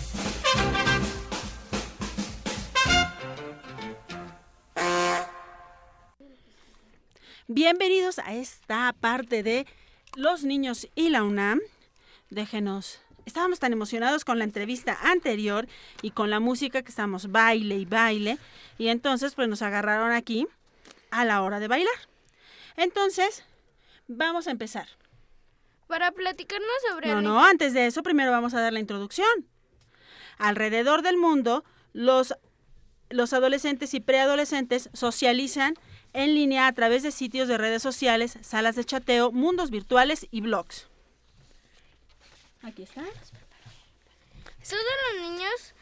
Bienvenidos a esta parte de los niños y la UNAM. Déjenos. Estábamos tan emocionados con la entrevista anterior y con la música que estábamos baile y baile. Y entonces pues nos agarraron aquí a la hora de bailar. Entonces, vamos a empezar. Para platicarnos sobre... No, el- no, antes de eso primero vamos a dar la introducción. Alrededor del mundo, los, los adolescentes y preadolescentes socializan en línea a través de sitios de redes sociales, salas de chateo, mundos virtuales y blogs. Aquí está. Todos los niños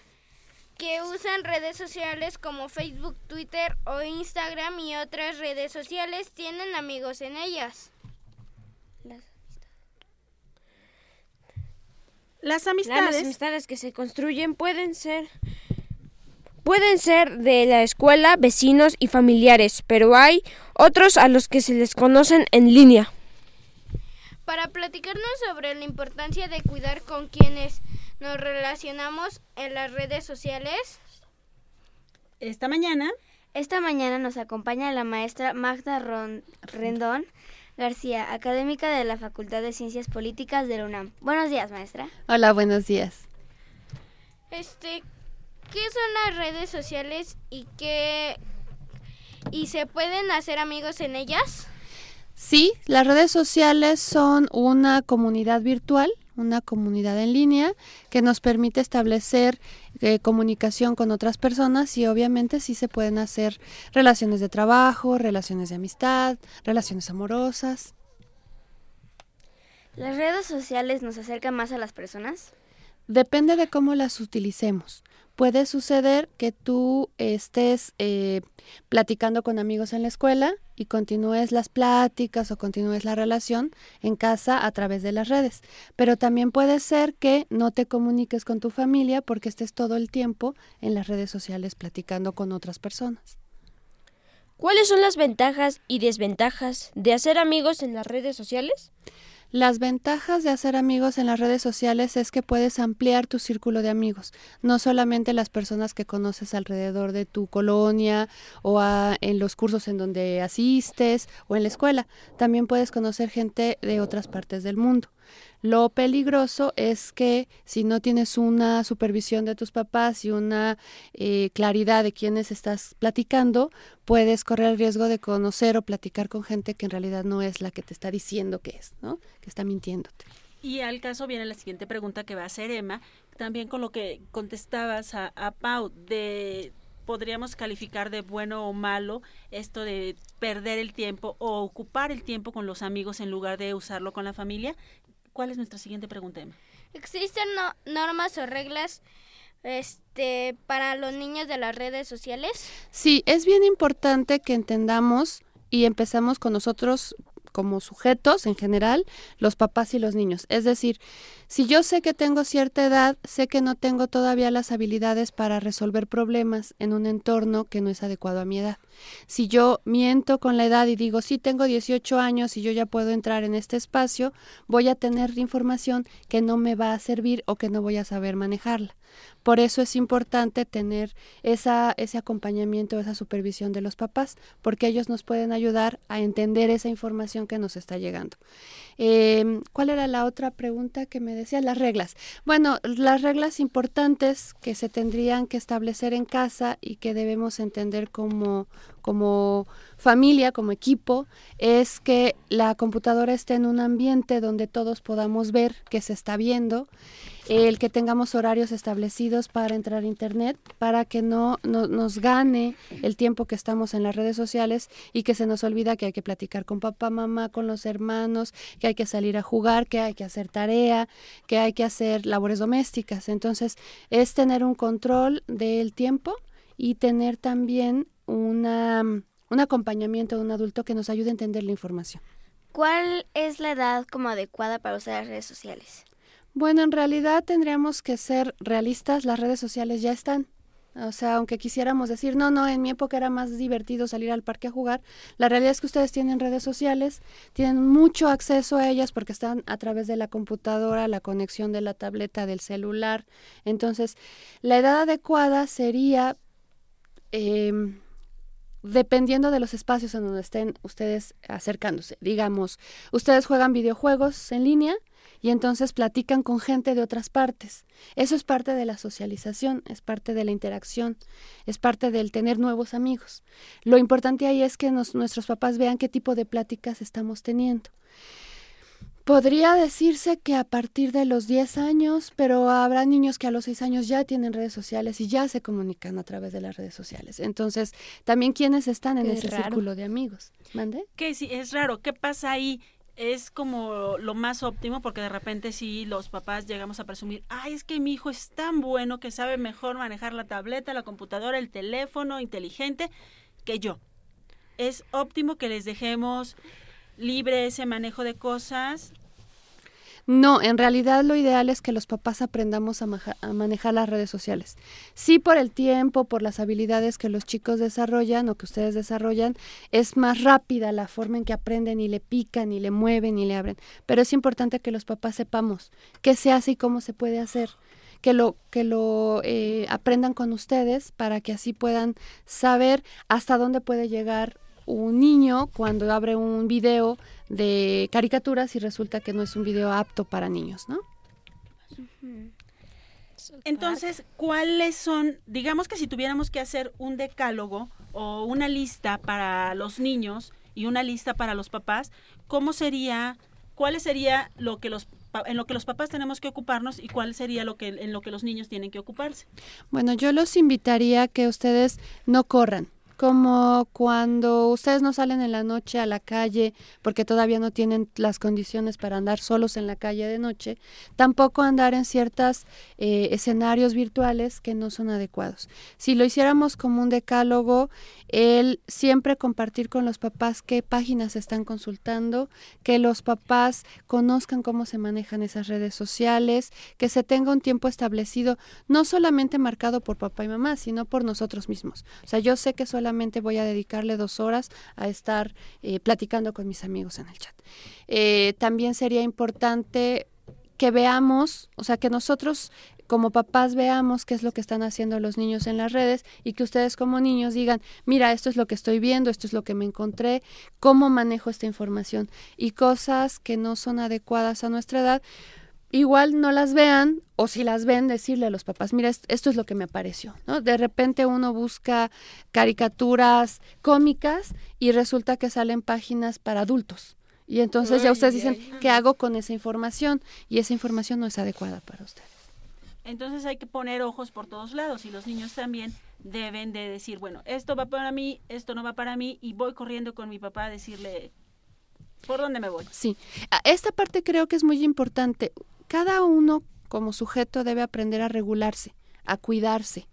que usan redes sociales como Facebook, Twitter o Instagram y otras redes sociales tienen amigos en ellas. Las amistades. Las amistades que se construyen pueden ser pueden ser de la escuela, vecinos y familiares, pero hay otros a los que se les conocen en línea. Para platicarnos sobre la importancia de cuidar con quienes nos relacionamos en las redes sociales. Esta mañana. Esta mañana nos acompaña la maestra Magda Ron- Rendón García, académica de la Facultad de Ciencias Políticas de la UNAM. Buenos días, maestra. Hola, buenos días. Este, ¿qué son las redes sociales y qué y se pueden hacer amigos en ellas? Sí, las redes sociales son una comunidad virtual, una comunidad en línea que nos permite establecer eh, comunicación con otras personas y obviamente sí se pueden hacer relaciones de trabajo, relaciones de amistad, relaciones amorosas. ¿Las redes sociales nos acercan más a las personas? Depende de cómo las utilicemos. Puede suceder que tú estés eh, platicando con amigos en la escuela y continúes las pláticas o continúes la relación en casa a través de las redes. Pero también puede ser que no te comuniques con tu familia porque estés todo el tiempo en las redes sociales platicando con otras personas. ¿Cuáles son las ventajas y desventajas de hacer amigos en las redes sociales? Las ventajas de hacer amigos en las redes sociales es que puedes ampliar tu círculo de amigos, no solamente las personas que conoces alrededor de tu colonia o en los cursos en donde asistes o en la escuela, también puedes conocer gente de otras partes del mundo. Lo peligroso es que si no tienes una supervisión de tus papás y una eh, claridad de quiénes estás platicando, puedes correr el riesgo de conocer o platicar con gente que en realidad no es la que te está diciendo que es, ¿no? Que está mintiéndote. Y al caso viene la siguiente pregunta que va a hacer Emma, también con lo que contestabas a, a Pau, de podríamos calificar de bueno o malo esto de perder el tiempo o ocupar el tiempo con los amigos en lugar de usarlo con la familia. ¿Cuál es nuestra siguiente pregunta, Emma? ¿Existen normas o reglas este, para los niños de las redes sociales? Sí, es bien importante que entendamos y empezamos con nosotros como sujetos en general, los papás y los niños. Es decir, si yo sé que tengo cierta edad, sé que no tengo todavía las habilidades para resolver problemas en un entorno que no es adecuado a mi edad. Si yo miento con la edad y digo, sí, tengo 18 años y yo ya puedo entrar en este espacio, voy a tener información que no me va a servir o que no voy a saber manejarla. Por eso es importante tener esa, ese acompañamiento, esa supervisión de los papás, porque ellos nos pueden ayudar a entender esa información que nos está llegando. Eh, ¿Cuál era la otra pregunta que me decía? Las reglas. Bueno, las reglas importantes que se tendrían que establecer en casa y que debemos entender como, como familia, como equipo, es que la computadora esté en un ambiente donde todos podamos ver que se está viendo el que tengamos horarios establecidos para entrar a Internet, para que no, nos gane el tiempo que estamos en las redes sociales y que se nos olvida que hay que platicar con papá, mamá, con los hermanos, que hay que salir a jugar, que hay que hacer tarea, que hay que hacer labores domésticas. Entonces, es tener un control del tiempo y tener también una, un acompañamiento de un adulto que nos ayude a entender la información. ¿Cuál es la edad como adecuada para usar las redes sociales? Bueno, en realidad tendríamos que ser realistas, las redes sociales ya están. O sea, aunque quisiéramos decir, no, no, en mi época era más divertido salir al parque a jugar, la realidad es que ustedes tienen redes sociales, tienen mucho acceso a ellas porque están a través de la computadora, la conexión de la tableta, del celular. Entonces, la edad adecuada sería, em, dependiendo de los espacios en donde estén ustedes acercándose. Digamos, ustedes juegan videojuegos en línea, y entonces platican con gente de otras partes. Eso es parte de la socialización, es parte de la interacción, es parte del tener nuevos amigos. Lo importante ahí es que nuestros papás vean qué tipo de pláticas estamos teniendo. Podría decirse que a partir de los 10 años, pero habrá niños que a los 6 años ya tienen redes sociales y ya se comunican a través de las redes sociales. Entonces, también quienes están en ese círculo de amigos. ¿Mande? Que sí, es raro. ¿Qué pasa ahí? es como lo más óptimo porque de repente sí los papás llegamos a presumir, ay, es que mi hijo es tan bueno que sabe mejor manejar la tableta, la computadora, el teléfono inteligente que yo. Es óptimo que les dejemos libre ese manejo de cosas no, en realidad lo ideal es que los papás aprendamos a, manejar las redes sociales. Sí, por el tiempo, por las habilidades que los chicos desarrollan o que ustedes desarrollan, es más rápida la forma en que aprenden y le pican y le mueven y le abren. Pero es importante que los papás sepamos qué se hace y cómo se puede hacer que lo, que lo eh, aprendan con ustedes para que así puedan saber hasta dónde puede llegar un niño cuando abre un video de caricaturas y resulta que no es un video apto para niños, ¿no? Entonces, ¿cuáles son, digamos que si tuviéramos que hacer un decálogo o una lista para los niños y una lista para los papás, ¿cómo sería, cuál sería lo que los pa- en lo que los papás tenemos que ocuparnos y cuál sería lo que en lo que los niños tienen que ocuparse. Bueno, yo los invitaría a que ustedes no corran. Como cuando ustedes no salen en la noche a la calle porque todavía no tienen las condiciones para andar solos en la calle de noche, tampoco andar en ciertos escenarios virtuales que no son adecuados. Si lo hiciéramos como un decálogo, el siempre compartir con los papás qué páginas están consultando, que los papás conozcan cómo se manejan esas redes sociales, que se tenga un tiempo establecido, no solamente marcado por papá y mamá, sino por nosotros mismos. O sea, yo sé que solamente voy a dedicarle dos horas a estar eh, platicando con mis amigos en el chat. Eh, también sería importante que veamos, o sea, que nosotros como papás veamos qué es lo que están haciendo los niños en las redes y que ustedes como niños digan, mira, esto es lo que estoy viendo, esto es lo que me encontré, cómo manejo esta información y cosas que no son adecuadas a nuestra edad, igual no las vean o si las ven decirle a los papás, mira, esto es lo que me apareció, ¿no? De repente uno busca caricaturas cómicas y resulta que salen páginas para adultos. Y entonces ya ustedes dicen, ¿qué hago con esa información? Y esa información no es adecuada para ustedes. Entonces hay que poner ojos por todos lados y los niños también deben de decir, bueno, esto va para mí, esto no va para mí y voy corriendo con mi papá a decirle, ¿por dónde me voy? Sí, esta parte creo que es muy importante. Cada uno como sujeto debe aprender a regularse, a cuidarse,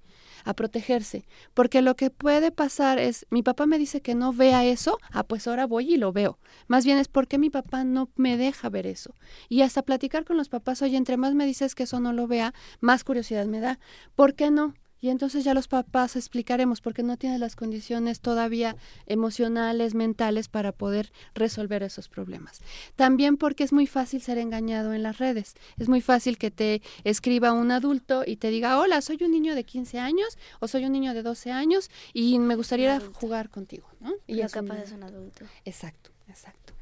a protegerse, porque lo que puede pasar es, mi papá me dice que no vea eso, ah, pues ahora voy y lo veo. Más bien es porque mi papá no me deja ver eso. Y hasta platicar con los papás, oye, entre más me dices que eso no lo vea, más curiosidad me da. ¿Por qué no? Y entonces ya los papás explicaremos porque no tienes las condiciones todavía emocionales, mentales para poder resolver esos problemas. También porque es muy fácil ser engañado en las redes. Es muy fácil que te escriba un adulto y te diga, hola, soy un niño de 15 años o soy un niño de 12 años y me gustaría jugar contigo. ¿no? Y lo capaz es un adulto. Exacto, exacto.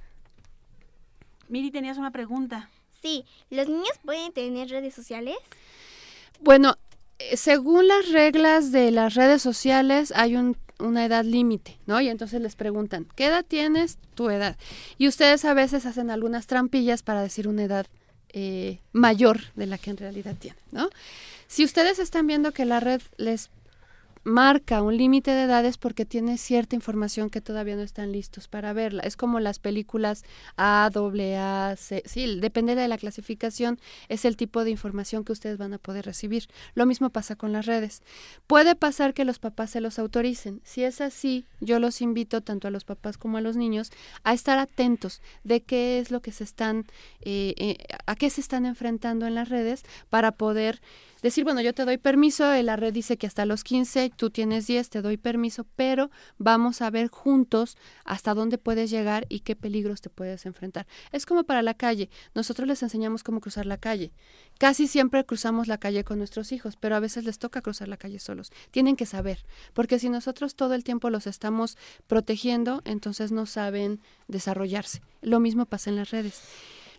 Miri, tenías una pregunta. Sí, ¿los niños pueden tener redes sociales? Bueno, según las reglas de las redes sociales hay un, una edad límite, ¿no? Y entonces les preguntan, ¿qué edad tienes? Tu edad. Y ustedes a veces hacen algunas trampillas para decir una edad eh, mayor de la que en realidad tienen, ¿no? Si ustedes están viendo que la red les marca un límite de edades porque tiene cierta información que todavía no están listos para verla. Es como las películas A, A, C. Sí, depende de la clasificación, es el tipo de información que ustedes van a poder recibir. Lo mismo pasa con las redes. Puede pasar que los papás se los autoricen. Si es así, yo los invito tanto a los papás como a los niños a estar atentos de qué es lo que se están, eh, eh, a qué se están enfrentando en las redes para poder decir, bueno, yo te doy permiso, la red dice que hasta los 15, tú tienes 10, te doy permiso, pero vamos a ver juntos hasta dónde puedes llegar y qué peligros te puedes enfrentar. Es como para la calle, nosotros les enseñamos cómo cruzar la calle. Casi siempre cruzamos la calle con nuestros hijos, pero a veces les toca cruzar la calle solos. Tienen que saber, porque si nosotros todo el tiempo los estamos protegiendo, entonces no saben desarrollarse. Lo mismo pasa en las redes.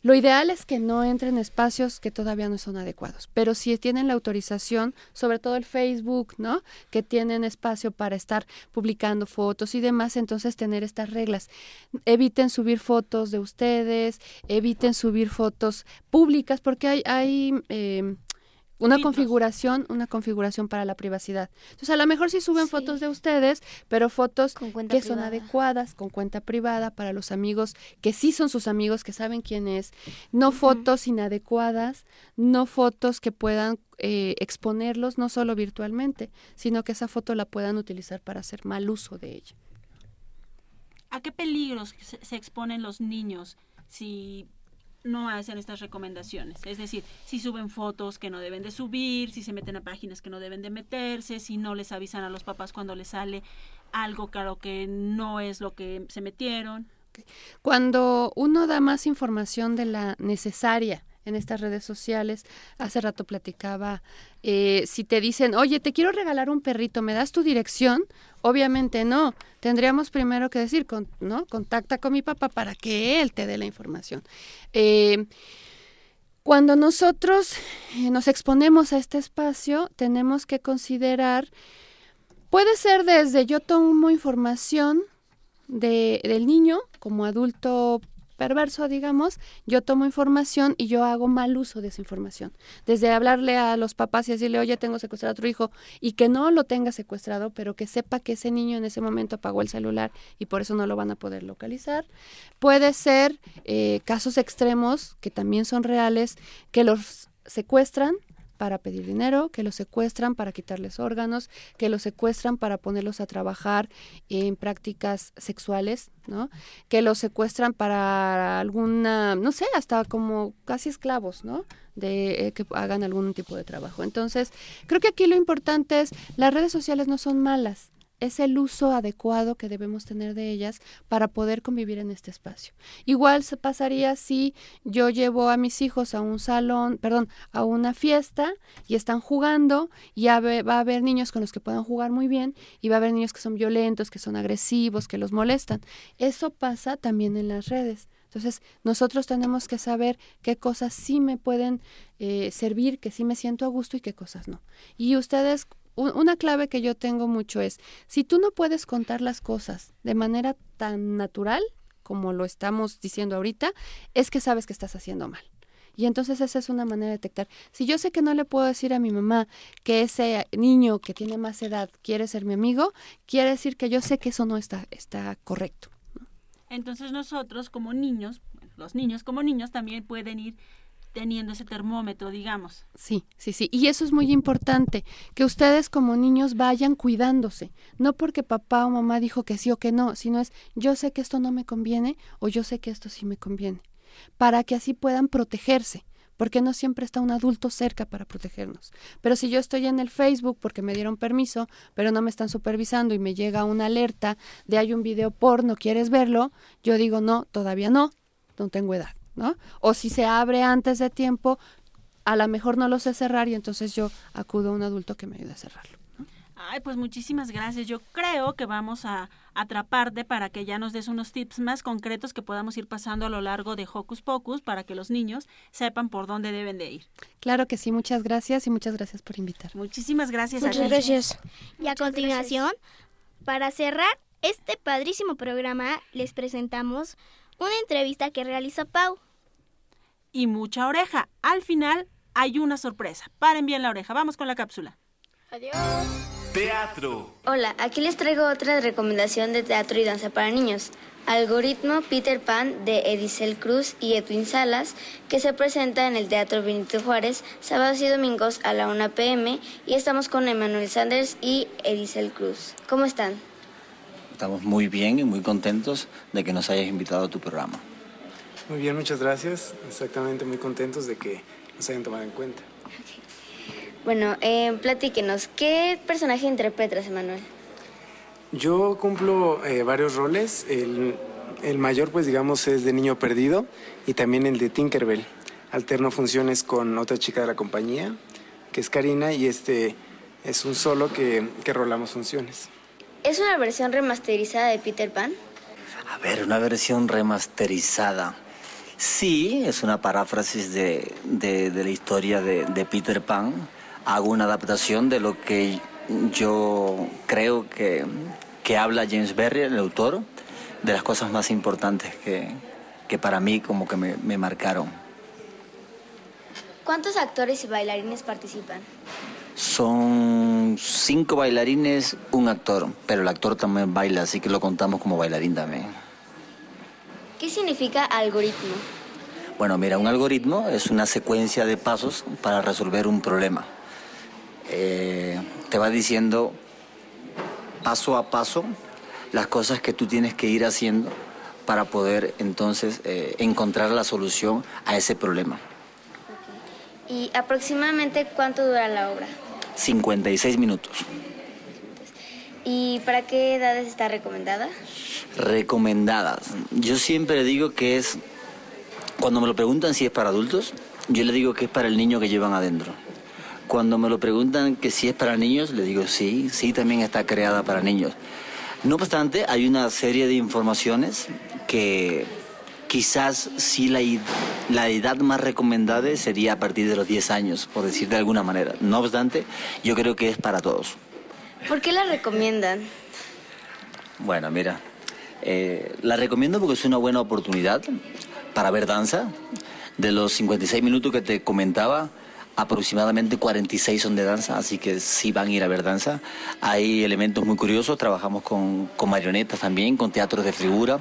Lo ideal es que no entren espacios que todavía no son adecuados, pero si tienen la autorización, sobre todo el Facebook, ¿no? Que tienen espacio para estar publicando fotos y demás, entonces tener estas reglas. Eviten subir fotos de ustedes, eviten subir fotos públicas, porque hay, hay eh, una configuración, una configuración para la privacidad. Entonces, a lo mejor sí suben sí. fotos de ustedes, pero fotos que privada. son adecuadas, con cuenta privada, para los amigos que sí son sus amigos, que saben quién es. No uh -huh. fotos inadecuadas, no fotos que puedan eh, exponerlos, no solo virtualmente, sino que esa foto la puedan utilizar para hacer mal uso de ella. ¿A qué peligros se, se exponen los niños si no hacen estas recomendaciones. Es decir, si suben fotos que no deben de subir, si se meten a páginas que no deben de meterse, si no les avisan a los papás cuando les sale algo claro que no es lo que se metieron. Cuando uno da más información de la necesaria en estas redes sociales, hace rato platicaba, eh, si te dicen, oye, te quiero regalar un perrito, ¿me das tu dirección? Obviamente no, tendríamos primero que decir, ¿no? Contacta con mi papá para que él te dé la información. Eh, cuando nosotros eh, nos exponemos a este espacio, tenemos que considerar, puede ser desde yo tomo información de, del niño como adulto perverso, digamos, yo tomo información y yo hago mal uso de esa información. Desde hablarle a los papás y decirle, oye, tengo secuestrado a tu hijo, y que no lo tenga secuestrado, pero que sepa que ese niño en ese momento apagó el celular y por eso no lo van a poder localizar. Puede ser eh, casos extremos, que también son reales, que los secuestran para pedir dinero, que los secuestran para quitarles órganos, que los secuestran para ponerlos a trabajar en prácticas sexuales, ¿no? Que los secuestran para alguna, no sé, hasta como casi esclavos, ¿no? De eh, que hagan algún tipo de trabajo. Entonces, creo que aquí lo importante es, las redes sociales no son malas, es el uso adecuado que debemos tener de ellas para poder convivir en este espacio. Igual se pasaría si yo llevo a mis hijos a un salón, perdón, a una fiesta y están jugando y va a haber niños con los que puedan jugar muy bien y va a haber niños que son violentos, que son agresivos, que los molestan. Eso pasa también en las redes. Entonces, nosotros tenemos que saber qué cosas sí me pueden eh, servir, que sí me siento a gusto y qué cosas no. Y ustedes una clave que yo tengo mucho es, si tú no puedes contar las cosas de manera tan natural como lo estamos diciendo ahorita, es que sabes que estás haciendo mal. Y entonces esa es una manera de detectar. Si yo sé que no le puedo decir a mi mamá que ese niño que tiene más edad quiere ser mi amigo, quiere decir que yo sé que eso no está, está correcto. Entonces nosotros como niños, los niños como niños también pueden ir teniendo ese termómetro, digamos. Sí, sí, sí. Y eso es muy importante, que ustedes como niños vayan cuidándose. No porque papá o mamá dijo que sí o que no, sino es yo sé que esto no me conviene o yo sé que esto sí me conviene. Para que así puedan protegerse. Porque no siempre está un adulto cerca para protegernos. Pero si yo estoy en el Facebook porque me dieron permiso, pero no me están supervisando y me llega una alerta de hay un video porno, ¿quieres verlo? Yo digo no, todavía no, no tengo edad. ¿No? O si se abre antes de tiempo, a lo mejor no lo sé cerrar y entonces yo acudo a un adulto que me ayude a cerrarlo. Ay, pues muchísimas gracias. Yo creo que vamos a atraparte para que ya nos des unos tips más concretos que podamos ir pasando a lo largo de Hocus Pocus para que los niños sepan por dónde deben de ir. Claro que sí, muchas gracias y muchas gracias por invitar. Muchísimas gracias. Muchas gracias. Y a continuación, para cerrar este padrísimo programa, les presentamos una entrevista que realiza Pau y mucha oreja. Al final hay una sorpresa. Paren bien la oreja. Vamos con la cápsula. Adiós. Teatro. Hola, aquí les traigo otra recomendación de teatro y danza para niños. Algoritmo Peter Pan de Edicel Cruz y Edwin Salas, que se presenta en el Teatro Benito Juárez sábados y domingos a la 1 pm y estamos con Emanuel Sanders y Edicel Cruz. ¿Cómo están? Estamos muy bien y muy contentos de que nos hayas invitado a tu programa. Muy bien, muchas gracias. Exactamente, muy contentos de que nos hayan tomado en cuenta. Bueno, eh, platíquenos, ¿qué personaje interpretas, Emanuel? Yo cumplo eh, varios roles. El, el, mayor, pues digamos, es de Niño Perdido y también el de Tinkerbell. Alterno funciones con otra chica de la compañía, que es Karina, y este es un solo que, que rolamos funciones. ¿Es una versión remasterizada de Peter Pan? A ver, una versión remasterizada. Sí, es una paráfrasis de, de, de la historia de, de, Peter Pan. Hago una adaptación de lo que yo creo que, que habla James Berry, el autor, de las cosas más importantes que, que para mí como que me, me marcaron. ¿Cuántos actores y bailarines participan? Son cinco bailarines, un actor, pero el actor también baila, así que lo contamos como bailarín también. ¿Qué significa algoritmo? Bueno, mira, un algoritmo es una secuencia de pasos para resolver un problema. Eh, te va diciendo paso a paso las cosas que tú tienes que ir haciendo para poder entonces eh, encontrar la solución a ese problema. ¿Y aproximadamente cuánto dura la obra? 56 minutos. ¿Y para qué edades está recomendada? Recomendadas. Yo siempre digo que es, cuando me lo preguntan si es para adultos, yo le digo que es para el niño que llevan adentro. Cuando me lo preguntan que si es para niños, le digo sí, sí también está creada para niños. No obstante, hay una serie de informaciones que quizás sí la, la, edad más recomendada sería a partir de los 10 años, por decir de alguna manera. No obstante, yo creo que es para todos. ¿Por qué la recomiendan? Bueno, mira, Eh, la recomiendo porque es una buena oportunidad para ver danza. De los 56 minutos que te comentaba, aproximadamente 46 son de danza, así que sí van a ir a ver danza. Hay elementos muy curiosos, trabajamos con, con marionetas también, con teatros de figura.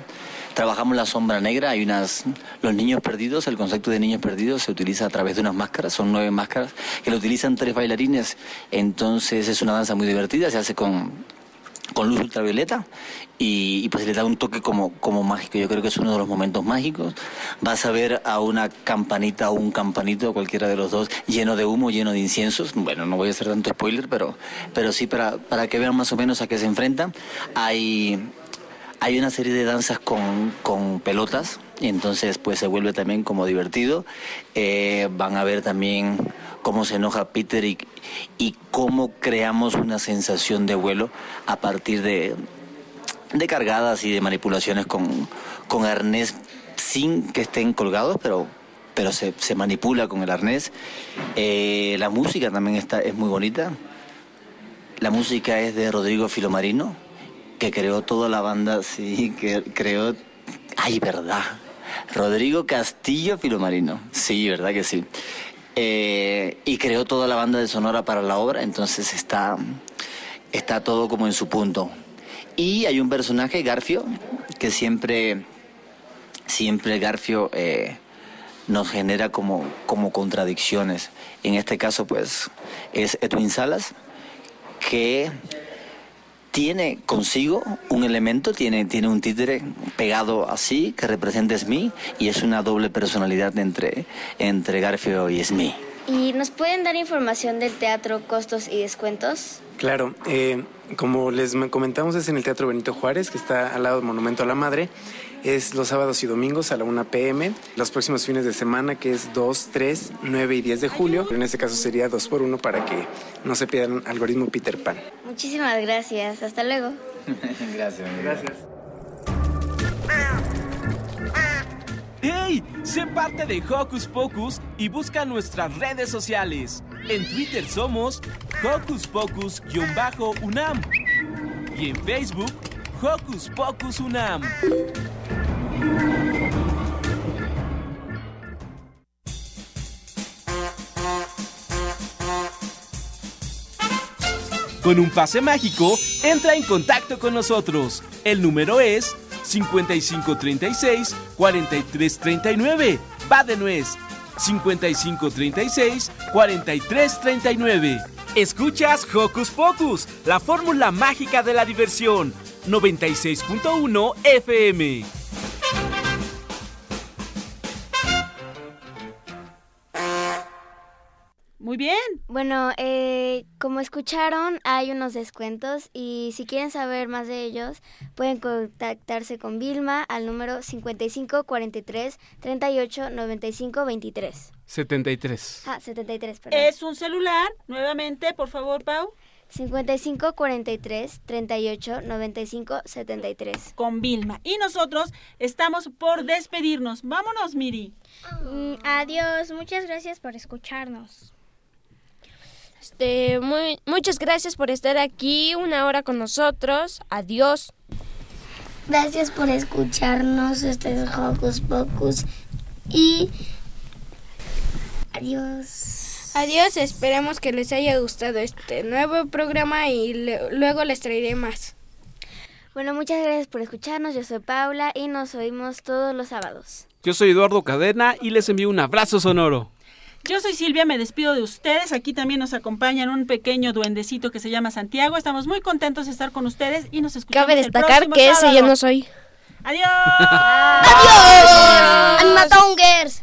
Trabajamos la sombra negra, hay unas... Los niños perdidos, el concepto de niños perdidos se utiliza a través de unas máscaras, son nueve máscaras, que lo utilizan tres bailarines, entonces es una danza muy divertida, se hace con, con luz ultravioleta y, pues le da un toque como, como mágico. Yo creo que es uno de los momentos mágicos. Vas a ver a una campanita o un campanito, cualquiera de los dos, lleno de humo, lleno de inciensos. Bueno, no voy a hacer tanto spoiler, pero, pero sí para, para que vean más o menos a qué se enfrentan. Hay hay una serie de danzas con, con pelotas, y entonces pues se vuelve también como divertido. Eh, van a ver también cómo se enoja Peter y, cómo creamos una sensación de vuelo a partir de, de cargadas y de manipulaciones con, con arnés sin que estén colgados, pero pero se, se manipula con el arnés. Eh, la música también está, es muy bonita. La música es de Rodrigo Filomarino, que creó toda la banda, sí, que creó... Ay, verdad. Rodrigo Castillo Filomarino. Sí, verdad que sí. Eh, y creó toda la banda de Sonora para la obra, entonces está, está todo como en su punto. Y hay un personaje, Garfio, que siempre, siempre Garfio eh, nos genera como, como contradicciones. En este caso, pues, es Edwin Salas, que tiene consigo un elemento, tiene, tiene un títere pegado así que representa Smee y es una doble personalidad entre, entre Garfio y Smee. ¿Y nos pueden dar información del teatro, costos y descuentos? Claro, eh, como les comentamos es en el Teatro Benito Juárez, que está al lado del Monumento a la Madre. Es los sábados y domingos a la 1 pm. Los próximos fines de semana, que es 2, 3, 9 y 10 de julio. En este caso sería 2 por 1 para que no se pierdan algoritmo Peter Pan. Muchísimas gracias. Hasta luego. gracias. Gracias. ¡Hey! Sé parte de Hocus Pocus y busca nuestras redes sociales. En Twitter somos Hocus Pocus-UNAM y en Facebook Hocus Pocus UNAM. Con un pase mágico, entra en contacto con nosotros. El número es 5536 4339. Va de nuez. 5536 4339. Escuchas Hocus Pocus, la fórmula mágica de la diversión. 96.1 FM. Muy bien. Bueno, eh, como escucharon, hay unos descuentos y si quieren saber más de ellos, pueden contactarse con Vilma al número 55 43 38 95 23. 73. Ah, 73, perdón. Es un celular, nuevamente, por favor, Pau. 55 43 38 95 73. Con Vilma. Y nosotros estamos por despedirnos. Vámonos, Miri. Mm, adiós, muchas gracias por escucharnos. Este, muy, muchas gracias por estar aquí una hora con nosotros. Adiós. Gracias por escucharnos. Este es Hocus Pocus. Y adiós. Adiós, esperemos que les haya gustado este nuevo programa y le- luego les traeré más. Bueno, muchas gracias por escucharnos. Yo soy Paula y nos oímos todos los sábados. Yo soy Eduardo Cadena y les envío un abrazo sonoro. Yo soy Silvia, me despido de ustedes. Aquí también nos acompañan un pequeño duendecito que se llama Santiago. Estamos muy contentos de estar con ustedes y nos escuchamos Cabe destacar que ese sábado. yo no soy. ¡Adiós! ¡Adiós! ¡Animatongers!